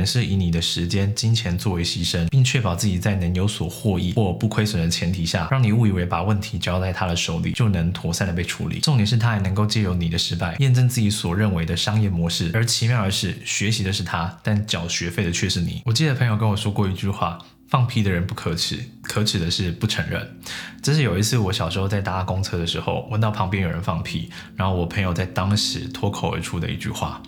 人是以你的时间、金钱作为牺牲，并确保自己在能有所获益或不亏损的前提下，让你误以为把问题交在他的手里就能妥善的被处理。重点是他还能够借由你的失败，验证自己所认为的商业模式。而奇妙的是，学习的是他，但缴学费的却是你。我记得朋友跟我说过一句话。放屁的人不可耻，可耻的是不承认。这是有一次我小时候在搭公车的时候，闻到旁边有人放屁，然后我朋友在当时脱口而出的一句话。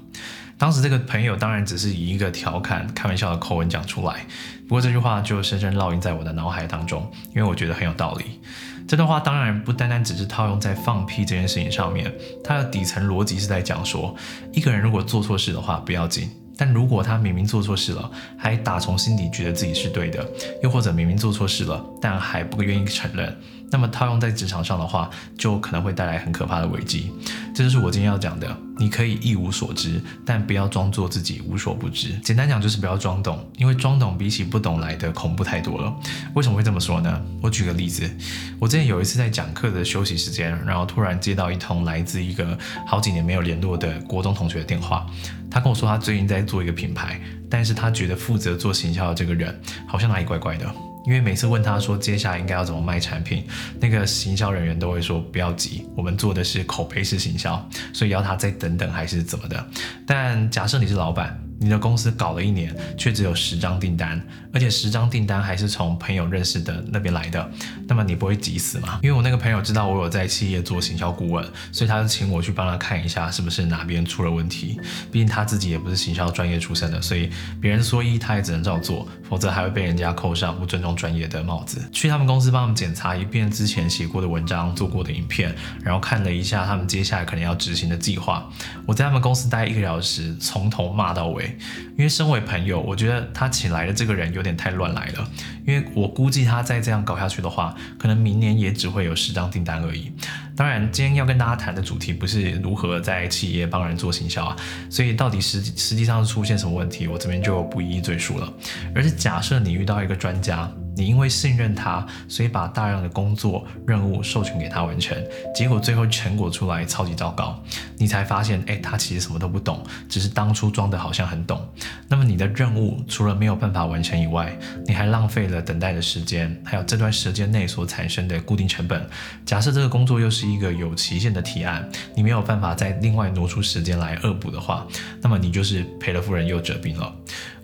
当时这个朋友当然只是以一个调侃、开玩笑的口吻讲出来，不过这句话就深深烙印在我的脑海当中，因为我觉得很有道理。这段话当然不单单只是套用在放屁这件事情上面，它的底层逻辑是在讲说，一个人如果做错事的话不要紧。但如果他明明做错事了，还打从心底觉得自己是对的，又或者明明做错事了，但还不愿意承认，那么套用在职场上的话，就可能会带来很可怕的危机。这就是我今天要讲的。你可以一无所知，但不要装作自己无所不知。简单讲就是不要装懂，因为装懂比起不懂来的恐怖太多了。为什么会这么说呢？我举个例子，我之前有一次在讲课的休息时间，然后突然接到一通来自一个好几年没有联络的国中同学的电话。他跟我说，他最近在做一个品牌，但是他觉得负责做行销的这个人好像哪里怪怪的。因为每次问他说接下来应该要怎么卖产品，那个行销人员都会说不要急，我们做的是口碑式行销，所以要他再等等还是怎么的。但假设你是老板。你的公司搞了一年，却只有十张订单，而且十张订单还是从朋友认识的那边来的，那么你不会急死吗？因为我那个朋友知道我有在企业做行销顾问，所以他就请我去帮他看一下是不是哪边出了问题。毕竟他自己也不是行销专业出身的，所以别人说一，他也只能照做，否则还会被人家扣上不尊重专业的帽子。去他们公司帮他们检查一遍之前写过的文章、做过的影片，然后看了一下他们接下来可能要执行的计划。我在他们公司待一个小时，从头骂到尾。因为身为朋友，我觉得他请来的这个人有点太乱来了。因为我估计他再这样搞下去的话，可能明年也只会有十张订单而已。当然，今天要跟大家谈的主题不是如何在企业帮人做行销啊，所以到底实实际上是出现什么问题，我这边就不一一赘述了。而是假设你遇到一个专家。你因为信任他，所以把大量的工作任务授权给他完成，结果最后成果出来超级糟糕，你才发现，哎，他其实什么都不懂，只是当初装的好像很懂。那么你的任务除了没有办法完成以外，你还浪费了等待的时间，还有这段时间内所产生的固定成本。假设这个工作又是一个有期限的提案，你没有办法再另外挪出时间来恶补的话，那么你就是赔了夫人又折兵了。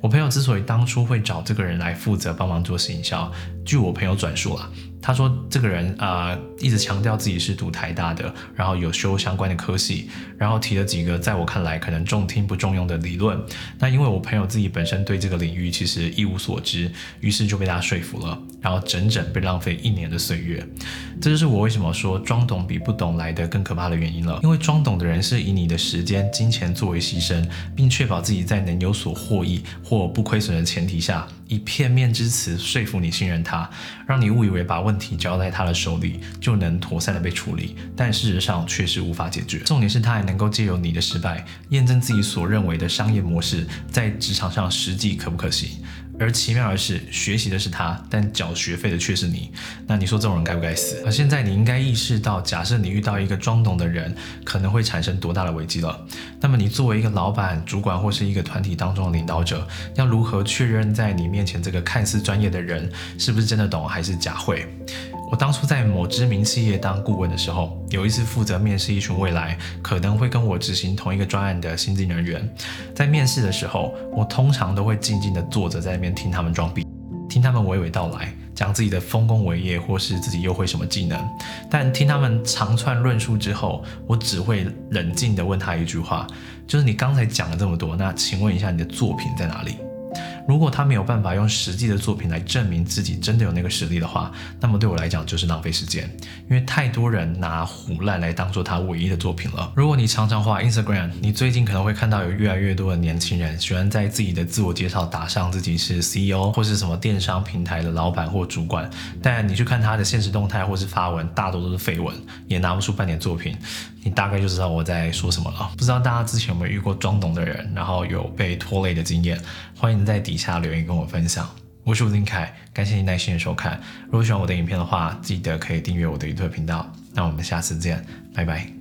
我朋友之所以当初会找这个人来负责帮忙做行销，据我朋友转述啊。他说：“这个人啊，一直强调自己是读台大的，然后有修相关的科系，然后提了几个在我看来可能重听不重用的理论。那因为我朋友自己本身对这个领域其实一无所知，于是就被他说服了，然后整整被浪费一年的岁月。这就是我为什么说装懂比不懂来的更可怕的原因了。因为装懂的人是以你的时间、金钱作为牺牲，并确保自己在能有所获益或不亏损的前提下。”以片面之词说服你信任他，让你误以为把问题交在他的手里就能妥善的被处理，但事实上确实无法解决。重点是他还能够借由你的失败，验证自己所认为的商业模式在职场上实际可不可行。而奇妙的是，学习的是他，但缴学费的却是你。那你说这种人该不该死？而现在你应该意识到，假设你遇到一个装懂的人，可能会产生多大的危机了。那么你作为一个老板、主管或是一个团体当中的领导者，要如何确认在你面前这个看似专业的人是不是真的懂，还是假会？我当初在某知名企业当顾问的时候，有一次负责面试一群未来可能会跟我执行同一个专案的新进人员，在面试的时候，我通常都会静静地坐着在那边听他们装逼，听他们娓娓道来，讲自己的丰功伟业或是自己又会什么技能。但听他们长串论述之后，我只会冷静地问他一句话，就是你刚才讲了这么多，那请问一下你的作品在哪里？如果他没有办法用实际的作品来证明自己真的有那个实力的话，那么对我来讲就是浪费时间，因为太多人拿胡烂来当做他唯一的作品了。如果你常常画 Instagram，你最近可能会看到有越来越多的年轻人喜欢在自己的自我介绍打上自己是 CEO 或是什么电商平台的老板或主管，但你去看他的现实动态或是发文，大多都是绯闻，也拿不出半点作品，你大概就知道我在说什么了。不知道大家之前有没有遇过装懂的人，然后有被拖累的经验？欢迎在底下留言跟我分享。我是吴林凯，感谢您耐心的收看。如果喜欢我的影片的话，记得可以订阅我的 YouTube 频道。那我们下次见，拜拜。